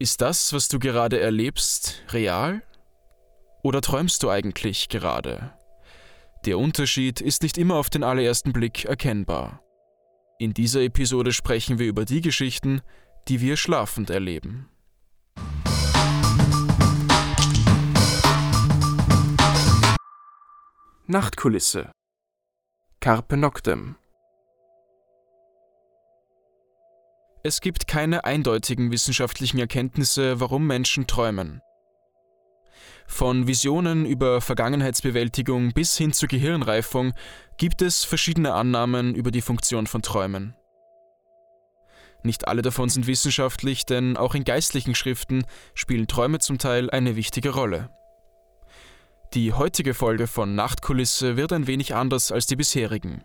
Ist das, was du gerade erlebst, real? Oder träumst du eigentlich gerade? Der Unterschied ist nicht immer auf den allerersten Blick erkennbar. In dieser Episode sprechen wir über die Geschichten, die wir schlafend erleben. Nachtkulisse Carpe Noctem Es gibt keine eindeutigen wissenschaftlichen Erkenntnisse, warum Menschen träumen. Von Visionen über Vergangenheitsbewältigung bis hin zur Gehirnreifung gibt es verschiedene Annahmen über die Funktion von Träumen. Nicht alle davon sind wissenschaftlich, denn auch in geistlichen Schriften spielen Träume zum Teil eine wichtige Rolle. Die heutige Folge von Nachtkulisse wird ein wenig anders als die bisherigen.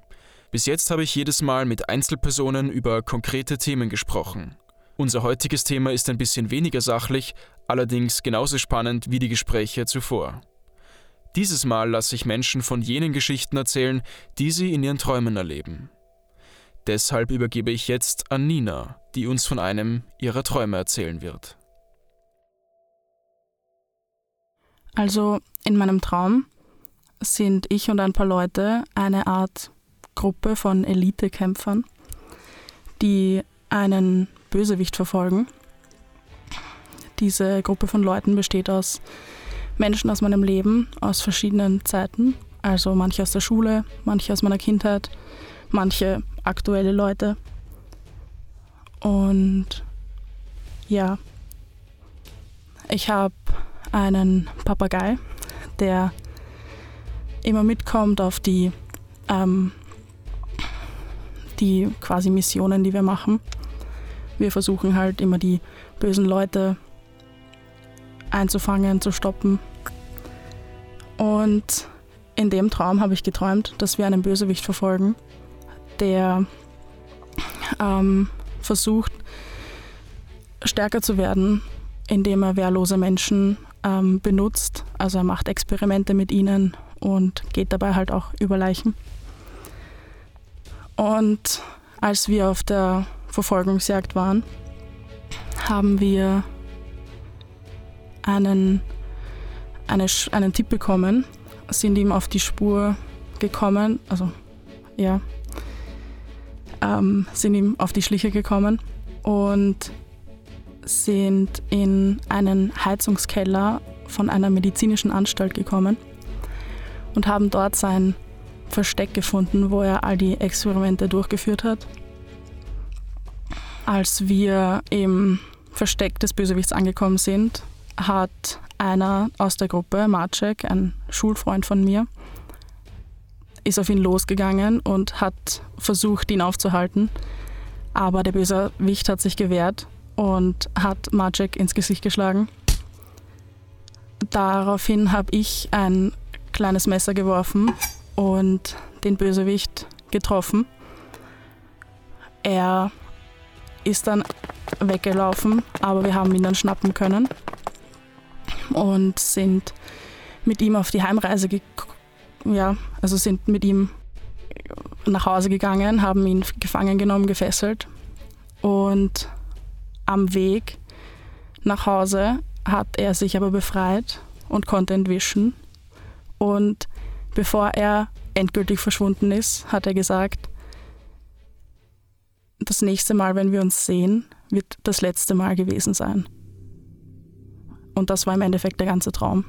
Bis jetzt habe ich jedes Mal mit Einzelpersonen über konkrete Themen gesprochen. Unser heutiges Thema ist ein bisschen weniger sachlich, allerdings genauso spannend wie die Gespräche zuvor. Dieses Mal lasse ich Menschen von jenen Geschichten erzählen, die sie in ihren Träumen erleben. Deshalb übergebe ich jetzt an Nina, die uns von einem ihrer Träume erzählen wird. Also in meinem Traum sind ich und ein paar Leute eine Art Gruppe von Elitekämpfern, die einen Bösewicht verfolgen. Diese Gruppe von Leuten besteht aus Menschen aus meinem Leben, aus verschiedenen Zeiten, also manche aus der Schule, manche aus meiner Kindheit, manche aktuelle Leute. Und ja, ich habe einen Papagei, der immer mitkommt auf die ähm, die quasi Missionen, die wir machen. Wir versuchen halt immer die bösen Leute einzufangen, zu stoppen. Und in dem Traum habe ich geträumt, dass wir einen Bösewicht verfolgen, der ähm, versucht, stärker zu werden, indem er wehrlose Menschen ähm, benutzt. Also er macht Experimente mit ihnen und geht dabei halt auch über Leichen. Und als wir auf der Verfolgungsjagd waren, haben wir einen, eine, einen Tipp bekommen, sind ihm auf die Spur gekommen, also ja, ähm, sind ihm auf die Schliche gekommen und sind in einen Heizungskeller von einer medizinischen Anstalt gekommen und haben dort sein Versteck gefunden, wo er all die Experimente durchgeführt hat. Als wir im Versteck des Bösewichts angekommen sind, hat einer aus der Gruppe, Marcek, ein Schulfreund von mir, ist auf ihn losgegangen und hat versucht, ihn aufzuhalten. Aber der Bösewicht hat sich gewehrt und hat Marcek ins Gesicht geschlagen. Daraufhin habe ich ein kleines Messer geworfen und den Bösewicht getroffen. Er ist dann weggelaufen, aber wir haben ihn dann schnappen können und sind mit ihm auf die Heimreise ja, also sind mit ihm nach Hause gegangen, haben ihn gefangen genommen, gefesselt und am Weg nach Hause hat er sich aber befreit und konnte entwischen und Bevor er endgültig verschwunden ist, hat er gesagt, das nächste Mal, wenn wir uns sehen, wird das letzte Mal gewesen sein. Und das war im Endeffekt der ganze Traum.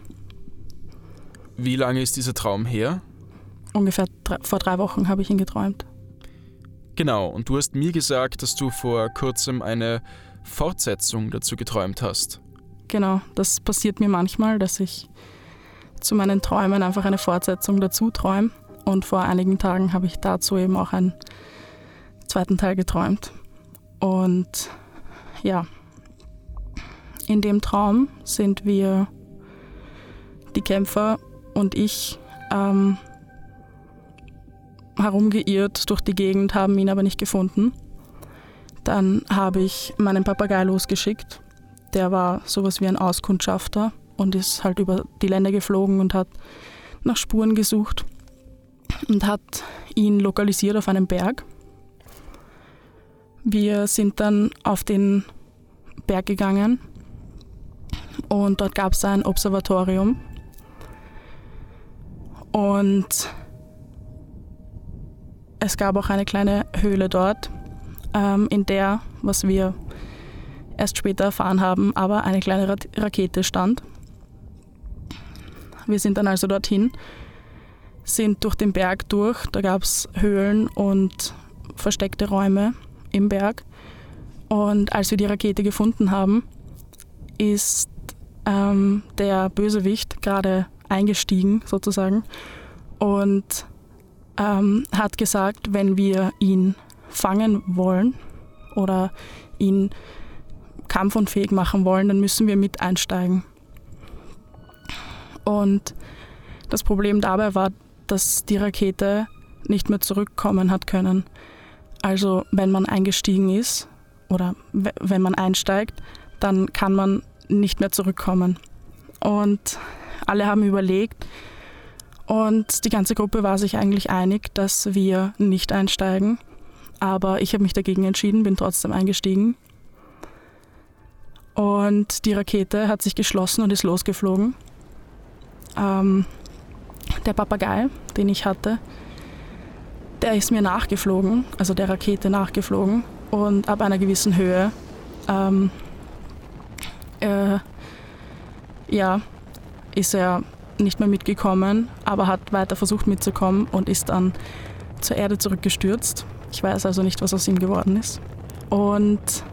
Wie lange ist dieser Traum her? Ungefähr drei, vor drei Wochen habe ich ihn geträumt. Genau, und du hast mir gesagt, dass du vor kurzem eine Fortsetzung dazu geträumt hast. Genau, das passiert mir manchmal, dass ich zu meinen Träumen einfach eine Fortsetzung dazu träume. Und vor einigen Tagen habe ich dazu eben auch einen zweiten Teil geträumt. Und ja, in dem Traum sind wir, die Kämpfer und ich, ähm, herumgeirrt durch die Gegend, haben ihn aber nicht gefunden. Dann habe ich meinen Papagei losgeschickt. Der war sowas wie ein Auskundschafter und ist halt über die Länder geflogen und hat nach Spuren gesucht und hat ihn lokalisiert auf einem Berg. Wir sind dann auf den Berg gegangen Und dort gab es ein Observatorium. Und es gab auch eine kleine Höhle dort, ähm, in der, was wir erst später erfahren haben, aber eine kleine Ra Rakete stand. Wir sind dann also dorthin, sind durch den Berg durch, da gab es Höhlen und versteckte Räume im Berg. Und als wir die Rakete gefunden haben, ist ähm, der Bösewicht gerade eingestiegen sozusagen und ähm, hat gesagt, wenn wir ihn fangen wollen oder ihn kampfunfähig machen wollen, dann müssen wir mit einsteigen. Und das Problem dabei war, dass die Rakete nicht mehr zurückkommen hat können. Also wenn man eingestiegen ist oder wenn man einsteigt, dann kann man nicht mehr zurückkommen. Und alle haben überlegt und die ganze Gruppe war sich eigentlich einig, dass wir nicht einsteigen. Aber ich habe mich dagegen entschieden, bin trotzdem eingestiegen. Und die Rakete hat sich geschlossen und ist losgeflogen. Ähm, der Papagei, den ich hatte, der ist mir nachgeflogen, also der Rakete nachgeflogen. Und ab einer gewissen Höhe ähm, äh, ja, ist er nicht mehr mitgekommen, aber hat weiter versucht mitzukommen und ist dann zur Erde zurückgestürzt. Ich weiß also nicht, was aus ihm geworden ist. Und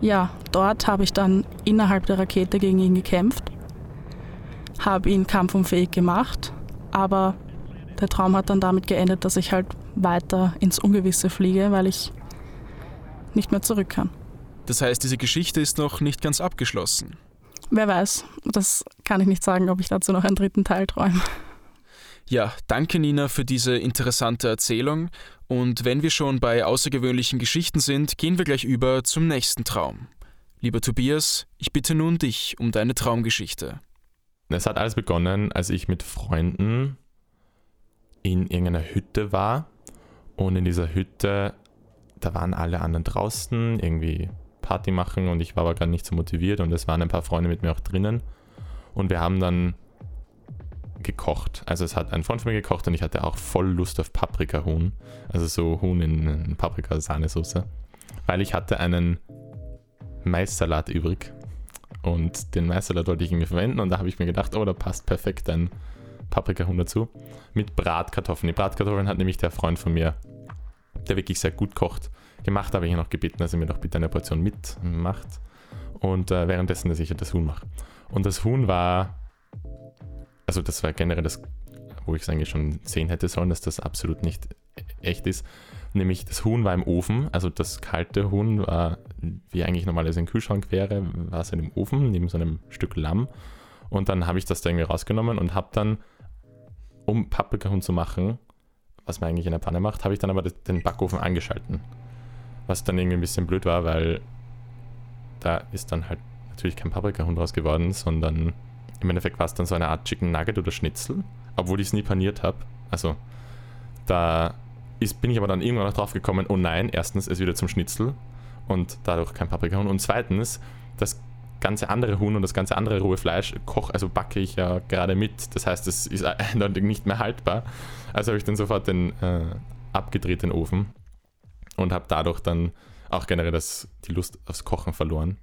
ja, dort habe ich dann innerhalb der Rakete gegen ihn gekämpft, habe ihn kampfunfähig gemacht, aber der Traum hat dann damit geendet, dass ich halt weiter ins Ungewisse fliege, weil ich nicht mehr zurück kann. Das heißt, diese Geschichte ist noch nicht ganz abgeschlossen. Wer weiß, das kann ich nicht sagen, ob ich dazu noch einen dritten Teil träume. Ja, danke Nina für diese interessante Erzählung. Und wenn wir schon bei außergewöhnlichen Geschichten sind, gehen wir gleich über zum nächsten Traum. Lieber Tobias, ich bitte nun dich um deine Traumgeschichte. Es hat alles begonnen, als ich mit Freunden in irgendeiner Hütte war. Und in dieser Hütte, da waren alle anderen draußen, irgendwie Party machen und ich war aber gerade nicht so motiviert und es waren ein paar Freunde mit mir auch drinnen. Und wir haben dann gekocht. Also es hat ein Freund von mir gekocht und ich hatte auch voll Lust auf Paprikahuhn. Also so Huhn in, in Paprikasahnesoße. Weil ich hatte einen Maissalat übrig. Und den Maissalat wollte ich irgendwie verwenden und da habe ich mir gedacht, oh, da passt perfekt ein Paprikahuhn dazu. Mit Bratkartoffeln. Die Bratkartoffeln hat nämlich der Freund von mir, der wirklich sehr gut kocht, gemacht. habe ich ihn noch gebeten, dass er mir doch bitte eine Portion mitmacht. Und äh, währenddessen, dass ich das Huhn mache. Und das Huhn war, also das war generell das, wo ich es eigentlich schon sehen hätte sollen, dass das absolut nicht echt ist. Nämlich das Huhn war im Ofen, also das kalte Huhn war, wie eigentlich normalerweise ein Kühlschrank wäre, war es in dem Ofen, neben so einem Stück Lamm. Und dann habe ich das da irgendwie rausgenommen und habe dann, um Paprikahuhn zu machen, was man eigentlich in der Panne macht, habe ich dann aber den Backofen angeschalten. Was dann irgendwie ein bisschen blöd war, weil da ist dann halt natürlich kein Paprikahund raus geworden, sondern im Endeffekt war es dann so eine Art Chicken Nugget oder Schnitzel, obwohl ich es nie paniert habe. Also da ist, bin ich aber dann irgendwann noch drauf gekommen, oh nein, erstens ist wieder zum Schnitzel und dadurch kein Paprikahund. Und zweitens, das ganze andere Huhn und das ganze andere rohe Fleisch koch, also backe ich ja gerade mit. Das heißt, es ist eindeutig nicht mehr haltbar. Also habe ich dann sofort den äh, abgedreht den Ofen und habe dadurch dann auch generell das, die Lust aufs Kochen verloren.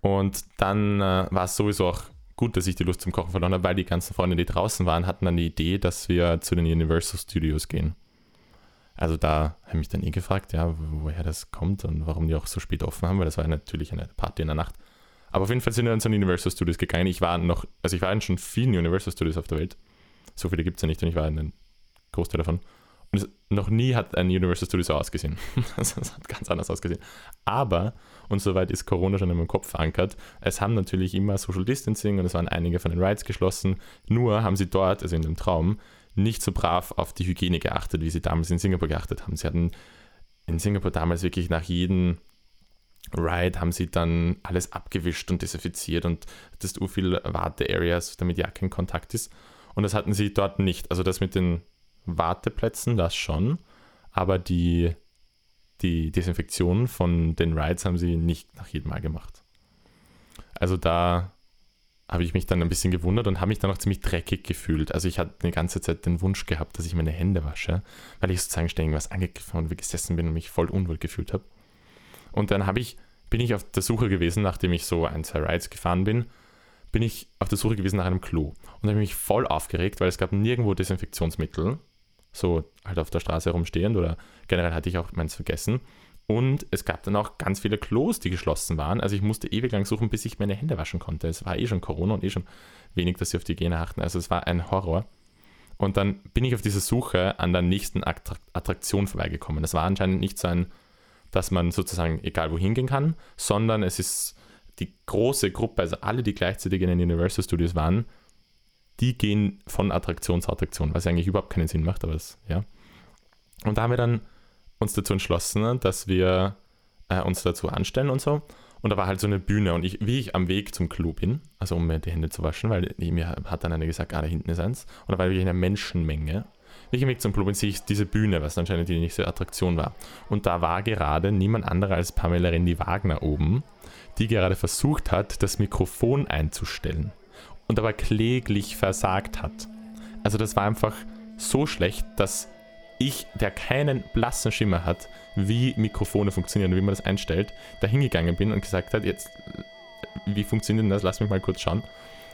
Und dann äh, war es sowieso auch gut, dass ich die Lust zum Kochen verloren habe, weil die ganzen Freunde, die draußen waren, hatten dann die Idee, dass wir zu den Universal Studios gehen. Also da habe ich mich dann eh gefragt, ja, woher das kommt und warum die auch so spät offen haben, weil das war natürlich eine Party in der Nacht. Aber auf jeden Fall sind wir dann zu den Universal Studios gegangen. Ich war noch, also ich war in schon vielen Universal Studios auf der Welt. So viele gibt es ja nicht und ich war in einem Großteil davon. Und noch nie hat ein Universal Studio so ausgesehen. Also es hat ganz anders ausgesehen. Aber, und soweit ist Corona schon in meinem Kopf verankert, es haben natürlich immer Social Distancing und es waren einige von den Rides geschlossen. Nur haben sie dort, also in dem Traum, nicht so brav auf die Hygiene geachtet, wie sie damals in Singapur geachtet haben. Sie hatten in Singapur damals wirklich nach jedem Ride haben sie dann alles abgewischt und desinfiziert und das u viel Warte-Areas, damit ja kein Kontakt ist. Und das hatten sie dort nicht. Also das mit den Warteplätzen, das schon, aber die, die Desinfektion von den Rides haben sie nicht nach jedem Mal gemacht. Also da habe ich mich dann ein bisschen gewundert und habe mich dann auch ziemlich dreckig gefühlt. Also ich hatte die ganze Zeit den Wunsch gehabt, dass ich meine Hände wasche, weil ich sozusagen ständig was angegriffen und gesessen bin und mich voll unwohl gefühlt habe. Und dann habe ich, bin ich auf der Suche gewesen, nachdem ich so ein, zwei Rides gefahren bin, bin ich auf der Suche gewesen nach einem Klo. Und habe mich voll aufgeregt, weil es gab nirgendwo Desinfektionsmittel, so halt auf der Straße herumstehend oder generell hatte ich auch meins vergessen. Und es gab dann auch ganz viele Klos, die geschlossen waren. Also ich musste ewig lang suchen, bis ich meine Hände waschen konnte. Es war eh schon Corona und eh schon wenig, dass sie auf die Hygiene achten. Also es war ein Horror. Und dann bin ich auf dieser Suche an der nächsten Attraktion vorbeigekommen. Das war anscheinend nicht so ein, dass man sozusagen egal wohin gehen kann, sondern es ist die große Gruppe, also alle, die gleichzeitig in den Universal Studios waren, die gehen von Attraktion zu Attraktion, was eigentlich überhaupt keinen Sinn macht, aber es, ja. Und da haben wir dann uns dazu entschlossen, dass wir äh, uns dazu anstellen und so. Und da war halt so eine Bühne und ich, wie ich am Weg zum Klo bin, also um mir die Hände zu waschen, weil mir hat dann einer gesagt, ah, da hinten ist eins. Und da war wirklich eine Menschenmenge. Wie ich am Weg zum Klo bin, sehe ich diese Bühne, was anscheinend die nächste Attraktion war. Und da war gerade niemand anderer als Pamela Rendi Wagner oben, die gerade versucht hat, das Mikrofon einzustellen. Und aber kläglich versagt hat. Also das war einfach so schlecht, dass ich, der keinen blassen Schimmer hat, wie Mikrofone funktionieren wie man das einstellt, da hingegangen bin und gesagt hat, jetzt, wie funktioniert denn das? Lass mich mal kurz schauen.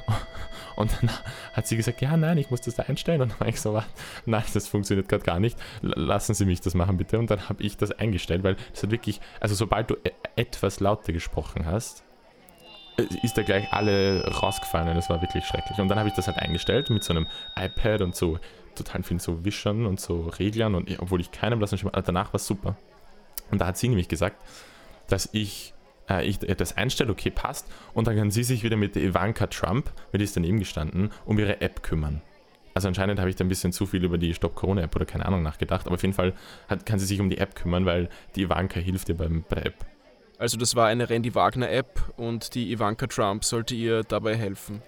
Und dann hat sie gesagt, ja, nein, ich muss das da einstellen. Und dann war ich so, nein, das funktioniert gerade gar nicht. Lassen Sie mich das machen, bitte. Und dann habe ich das eingestellt, weil es hat wirklich, also sobald du e-, etwas lauter gesprochen hast, ist da gleich alle rausgefallen und das war wirklich schrecklich. Und dann habe ich das halt eingestellt mit so einem iPad und so total vielen so Wischern und so Reglern und obwohl ich keinen blassen Schimmer danach war es super. Und da hat sie nämlich gesagt, dass ich, äh, ich das einstelle, okay, passt, und dann kann sie sich wieder mit Ivanka Trump, die ist daneben gestanden, um ihre App kümmern. Also anscheinend habe ich da ein bisschen zu viel über die Stop Corona App oder keine Ahnung nachgedacht, aber auf jeden Fall hat, kann sie sich um die App kümmern, weil die Ivanka hilft ihr beim, bei der App. Also das war eine Randy Wagner App und die Ivanka Trump sollte ihr dabei helfen.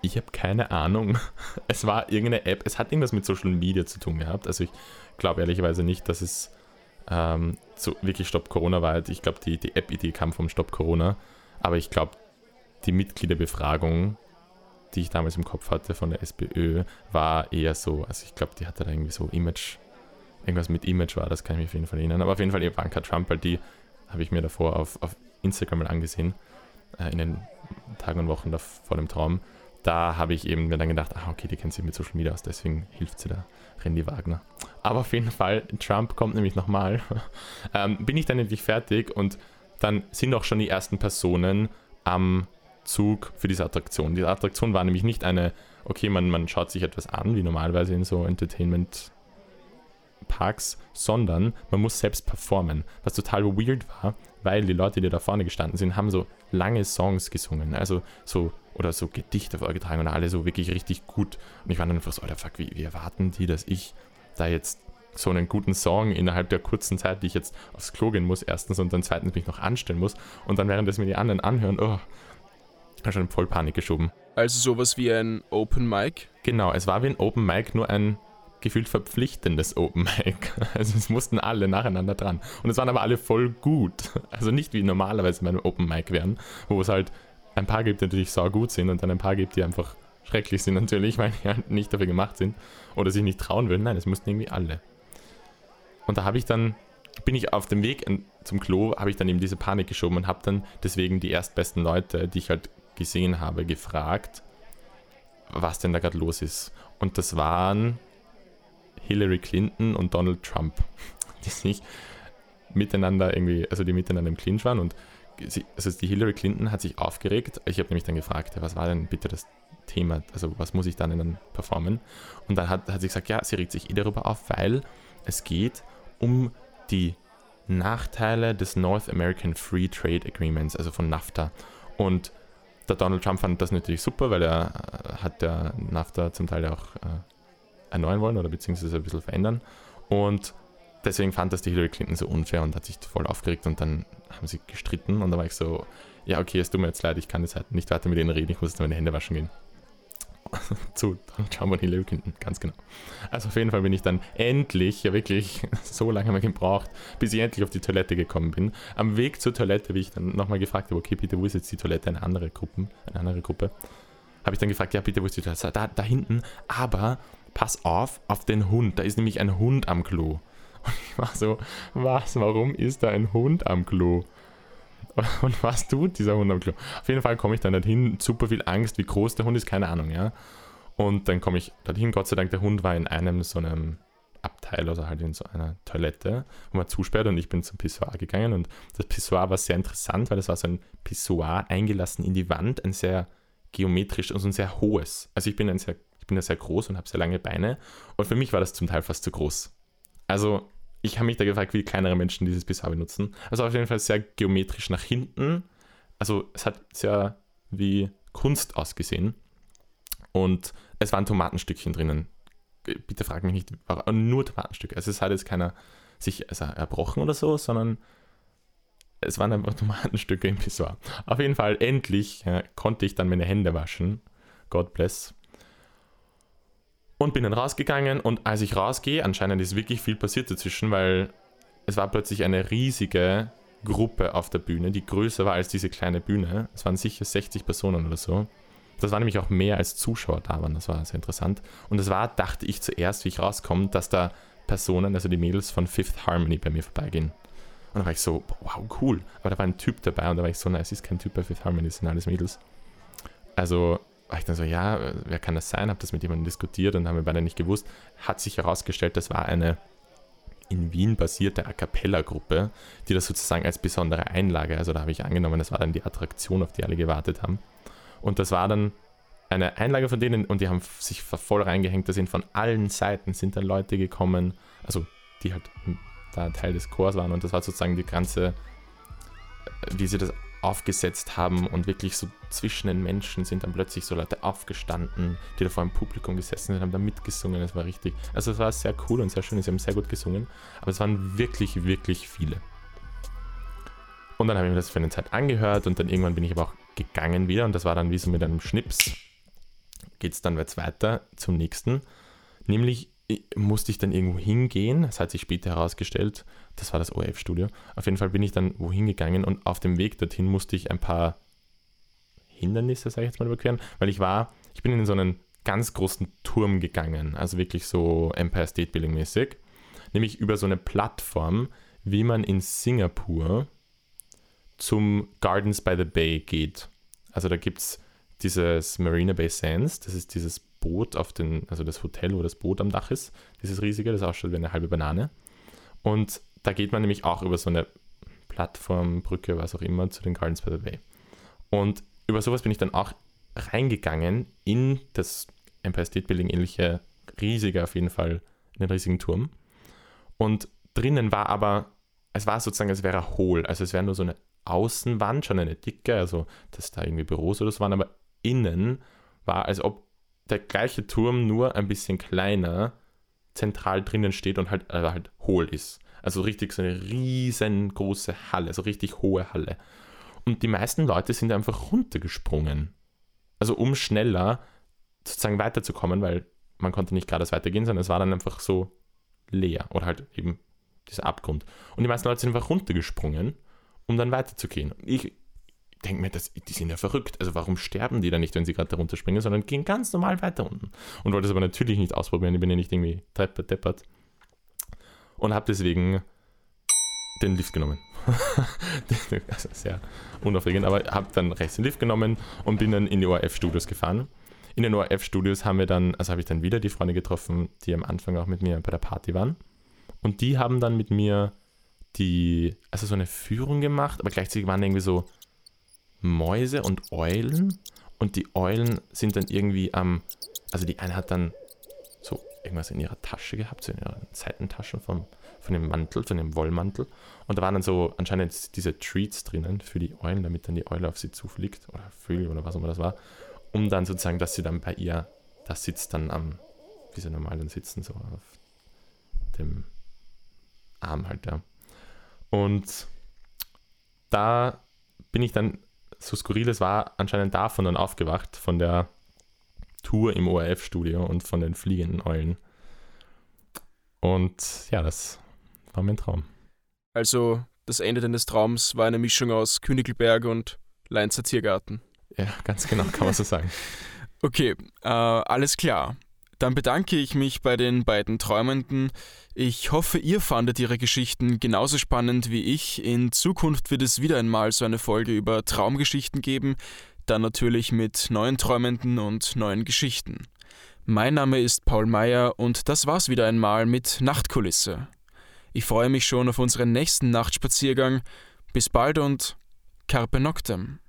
Ich habe keine Ahnung. Es war irgendeine App. Es hat irgendwas mit Social Media zu tun gehabt. Also ich glaube ehrlicherweise nicht, dass es ähm, so wirklich Stop Corona war. Ich glaube, die, die App-Idee kam vom Stop Corona. Aber ich glaube, die Mitgliederbefragung, die ich damals im Kopf hatte von der SPÖ, war eher so, also ich glaube, die hatte da irgendwie so Image, irgendwas mit Image war, das kann ich mich auf jeden Fall erinnern. Aber auf jeden Fall Ivanka Trump, weil die habe ich mir davor auf, auf Instagram mal angesehen, äh, in den Tagen und Wochen vor dem Traum da habe ich eben mir dann gedacht, ah, okay, die kennt sich mit Social Media aus, deswegen hilft sie da, Randy Wagner. Aber auf jeden Fall, Trump kommt nämlich nochmal. ähm, bin ich dann endlich fertig und dann sind auch schon die ersten Personen am Zug für diese Attraktion. Diese Attraktion war nämlich nicht eine, okay, man, man schaut sich etwas an, wie normalerweise in so Entertainment Parks, sondern man muss selbst performen, was total weird war, weil die Leute, die da vorne gestanden sind, haben so lange Songs gesungen, also so oder so Gedichte vorgetragen und alle so wirklich richtig gut. Und ich war dann einfach so, Alter, fuck, wie, wie erwarten die, dass ich da jetzt so einen guten Song innerhalb der kurzen Zeit, die ich jetzt aufs Klo gehen muss, erstens und dann zweitens mich noch anstellen muss und dann während das mir die anderen anhören, oh, schon voll Panik geschoben. Also sowas wie ein Open Mic? Genau, es war wie ein Open Mic, nur ein gefühlt verpflichtendes Open Mic. Also es mussten alle nacheinander dran. Und es waren aber alle voll gut. Also nicht wie normalerweise bei einem Open Mic wären, wo es halt ein paar gibt, die natürlich sau gut sind und dann ein paar gibt, die einfach schrecklich sind natürlich, weil die halt nicht dafür gemacht sind oder sich nicht trauen würden. Nein, es mussten irgendwie alle. Und da habe ich dann, bin ich auf dem Weg zum Klo, habe ich dann eben diese Panik geschoben und habe dann deswegen die erstbesten Leute, die ich halt gesehen habe, gefragt, was denn da gerade los ist. Und das waren Hillary Clinton und Donald Trump, die sich miteinander irgendwie, also die miteinander im Clinch waren und sie, also die Hillary Clinton hat sich aufgeregt. Ich habe nämlich dann gefragt, was war denn bitte das Thema, also was muss ich dann dann performen? Und dann hat, hat sie gesagt, ja, sie regt sich eh darüber auf, weil es geht um die Nachteile des North American Free Trade Agreements, also von NAFTA. Und der Donald Trump fand das natürlich super, weil er äh, hat der NAFTA zum Teil auch äh, erneuern wollen oder beziehungsweise ein bisschen verändern. Und deswegen fand das die Hillary Clinton so unfair und hat sich voll aufgeregt und dann haben sie gestritten und da war ich so, ja, okay, es tut mir jetzt leid, ich kann jetzt halt nicht weiter mit denen reden, ich muss jetzt meine Hände waschen gehen. zu John von Hillary Clinton, ganz genau. Also auf jeden Fall bin ich dann endlich, ja wirklich so lange mal gebraucht, bis ich endlich auf die Toilette gekommen bin. Am Weg zur Toilette, wie ich dann nochmal gefragt habe, okay, bitte, wo ist jetzt die Toilette? Eine andere Gruppe, eine andere Gruppe. Habe ich dann gefragt, ja, bitte, wo ist die Toilette? Da, da hinten, aber pass auf, auf den Hund. Da ist nämlich ein Hund am Klo. Und ich war so, was, warum ist da ein Hund am Klo? Und was tut dieser Hund am Klo? Auf jeden Fall komme ich dann dorthin, super viel Angst, wie groß der Hund ist, keine Ahnung, ja. Und dann komme ich dorthin, Gott sei Dank, der Hund war in einem so einem Abteil, also halt in so einer Toilette, wo man zusperrt und ich bin zum Pissoir gegangen und das Pissoir war sehr interessant, weil es war so ein Pissoir eingelassen in die Wand, ein sehr geometrisch, also ein sehr hohes. Also ich bin ein sehr, bin ja sehr groß und habe sehr lange Beine und für mich war das zum Teil fast zu groß. Also ich habe mich da gefragt, wie kleinere Menschen dieses Pissoir benutzen. Also auf jeden Fall sehr geometrisch nach hinten. Also es hat sehr wie Kunst ausgesehen. Und es waren Tomatenstückchen drinnen. Bitte frag mich nicht, nur Tomatenstücke. Also es hat jetzt keiner sich also erbrochen oder so, sondern es waren einfach Tomatenstücke im Pissoir. Auf jeden Fall, endlich ja, konnte ich dann meine Hände waschen. God bless. Und bin dann rausgegangen und als ich rausgehe, anscheinend ist wirklich viel passiert dazwischen, weil es war plötzlich eine riesige Gruppe auf der Bühne, die größer war als diese kleine Bühne. Es waren sicher 60 Personen oder so. Das war nämlich auch mehr als Zuschauer da waren, das war sehr interessant. Und es war, dachte ich zuerst, wie ich rauskomme, dass da Personen, also die Mädels von Fifth Harmony bei mir vorbeigehen. Und da war ich so, wow, cool. Aber da war ein Typ dabei und da war ich so, nein, es ist kein Typ bei Fifth Harmony, es sind alles Mädels. Also war ich dann so, ja, wer kann das sein? Habe das mit jemandem diskutiert und haben wir beide nicht gewusst. Hat sich herausgestellt, das war eine in Wien basierte A Cappella-Gruppe, die das sozusagen als besondere Einlage, also da habe ich angenommen, das war dann die Attraktion, auf die alle gewartet haben. Und das war dann eine Einlage von denen und die haben sich voll reingehängt, da sind von allen Seiten sind dann Leute gekommen, also die halt da Teil des Chors waren und das war sozusagen die ganze, wie sie das aufgesetzt haben und wirklich so zwischen den Menschen sind dann plötzlich so Leute aufgestanden, die da vor dem Publikum gesessen sind, haben da mitgesungen. Das war richtig. Also es war sehr cool und sehr schön. Sie haben sehr gut gesungen, aber es waren wirklich, wirklich viele. Und dann habe ich mir das für eine Zeit angehört und dann irgendwann bin ich aber auch gegangen wieder und das war dann wie so mit einem Schnips. Geht es dann jetzt weiter zum nächsten. Nämlich musste ich dann irgendwo hingehen. Das hat sich später herausgestellt. Das war das ORF-Studio. Auf jeden Fall bin ich dann wohin gegangen und auf dem Weg dorthin musste ich ein paar Hindernisse, sage ich jetzt mal, überqueren, weil ich war, ich bin in so einen ganz großen Turm gegangen, also wirklich so Empire State Building mäßig, nämlich über so eine Plattform, wie man in Singapur zum Gardens by the Bay geht. Also da gibt es dieses Marina Bay Sands, das ist dieses Boot auf den, also das Hotel, wo das Boot am Dach ist, dieses riesige, das ausschaut wie eine halbe Banane. Und da geht man nämlich auch über so eine Plattform, Brücke, was auch immer, zu den Gardens by the Bay. Und über sowas bin ich dann auch reingegangen in das Empire State Building ähnliche, riesige auf jeden Fall, in den riesigen Turm. Und drinnen war aber, es war sozusagen, es wäre hohl, also es wäre nur so eine Außenwand, schon eine dicke, also dass da irgendwie Büros oder so waren, aber innen war, als ob der gleiche Turm nur ein bisschen kleiner zentral drinnen steht und halt, äh, halt hohl ist. Also richtig so eine riesengroße Halle, so richtig hohe Halle. Und die meisten Leute sind einfach runtergesprungen. Also um schneller sozusagen weiterzukommen, weil man konnte nicht geradeaus weitergehen, sondern es war dann einfach so leer oder halt eben dieser Abgrund. Und die meisten Leute sind einfach runtergesprungen, um dann weiterzugehen. Ich denke mir, das, die sind ja verrückt. Also warum sterben die dann nicht, wenn sie gerade da runterspringen, sondern gehen ganz normal weiter unten. Und wollte es aber natürlich nicht ausprobieren. Ich bin ja nicht irgendwie deppert, deppert. Und habe deswegen den Lift genommen. also sehr unaufregend, aber habe dann rechts den Lift genommen und bin dann in die ORF-Studios gefahren. In den ORF-Studios haben wir dann, also habe ich dann wieder die Freunde getroffen, die am Anfang auch mit mir bei der Party waren. Und die haben dann mit mir die, also so eine Führung gemacht, aber gleichzeitig waren irgendwie so Mäuse und Eulen und die Eulen sind dann irgendwie am, also die eine hat dann so irgendwas in ihrer Tasche gehabt, so in ihrer Seitentasche vom, von dem Mantel, von dem Wollmantel und da waren dann so anscheinend diese Treats drinnen für die Eulen, damit dann die Eule auf sie zufliegt oder Vögel oder was auch immer das war, um dann sozusagen, dass sie dann bei ihr, das sitzt dann am, wie sie normal dann sitzen, so auf dem Arm halt, ja. Und da bin ich dann so skurril es war, anscheinend davon dann aufgewacht, von der Tour im ORF-Studio und von den fliegenden Eulen. Und ja, das war mein Traum. Also das Ende deines Traums war eine Mischung aus Königelberg und Leinzer Tiergarten. Ja, ganz genau, kann man so sagen. okay, äh, alles klar. Dann bedanke ich mich bei den beiden Träumenden. Ich hoffe, ihr fandet ihre Geschichten genauso spannend wie ich. In Zukunft wird es wieder einmal so eine Folge über Traumgeschichten geben, dann natürlich mit neuen Träumenden und neuen Geschichten. Mein Name ist Paul Meyer und das war's wieder einmal mit Nachtkulisse. Ich freue mich schon auf unseren nächsten Nachtspaziergang. Bis bald und Carpe Noctem.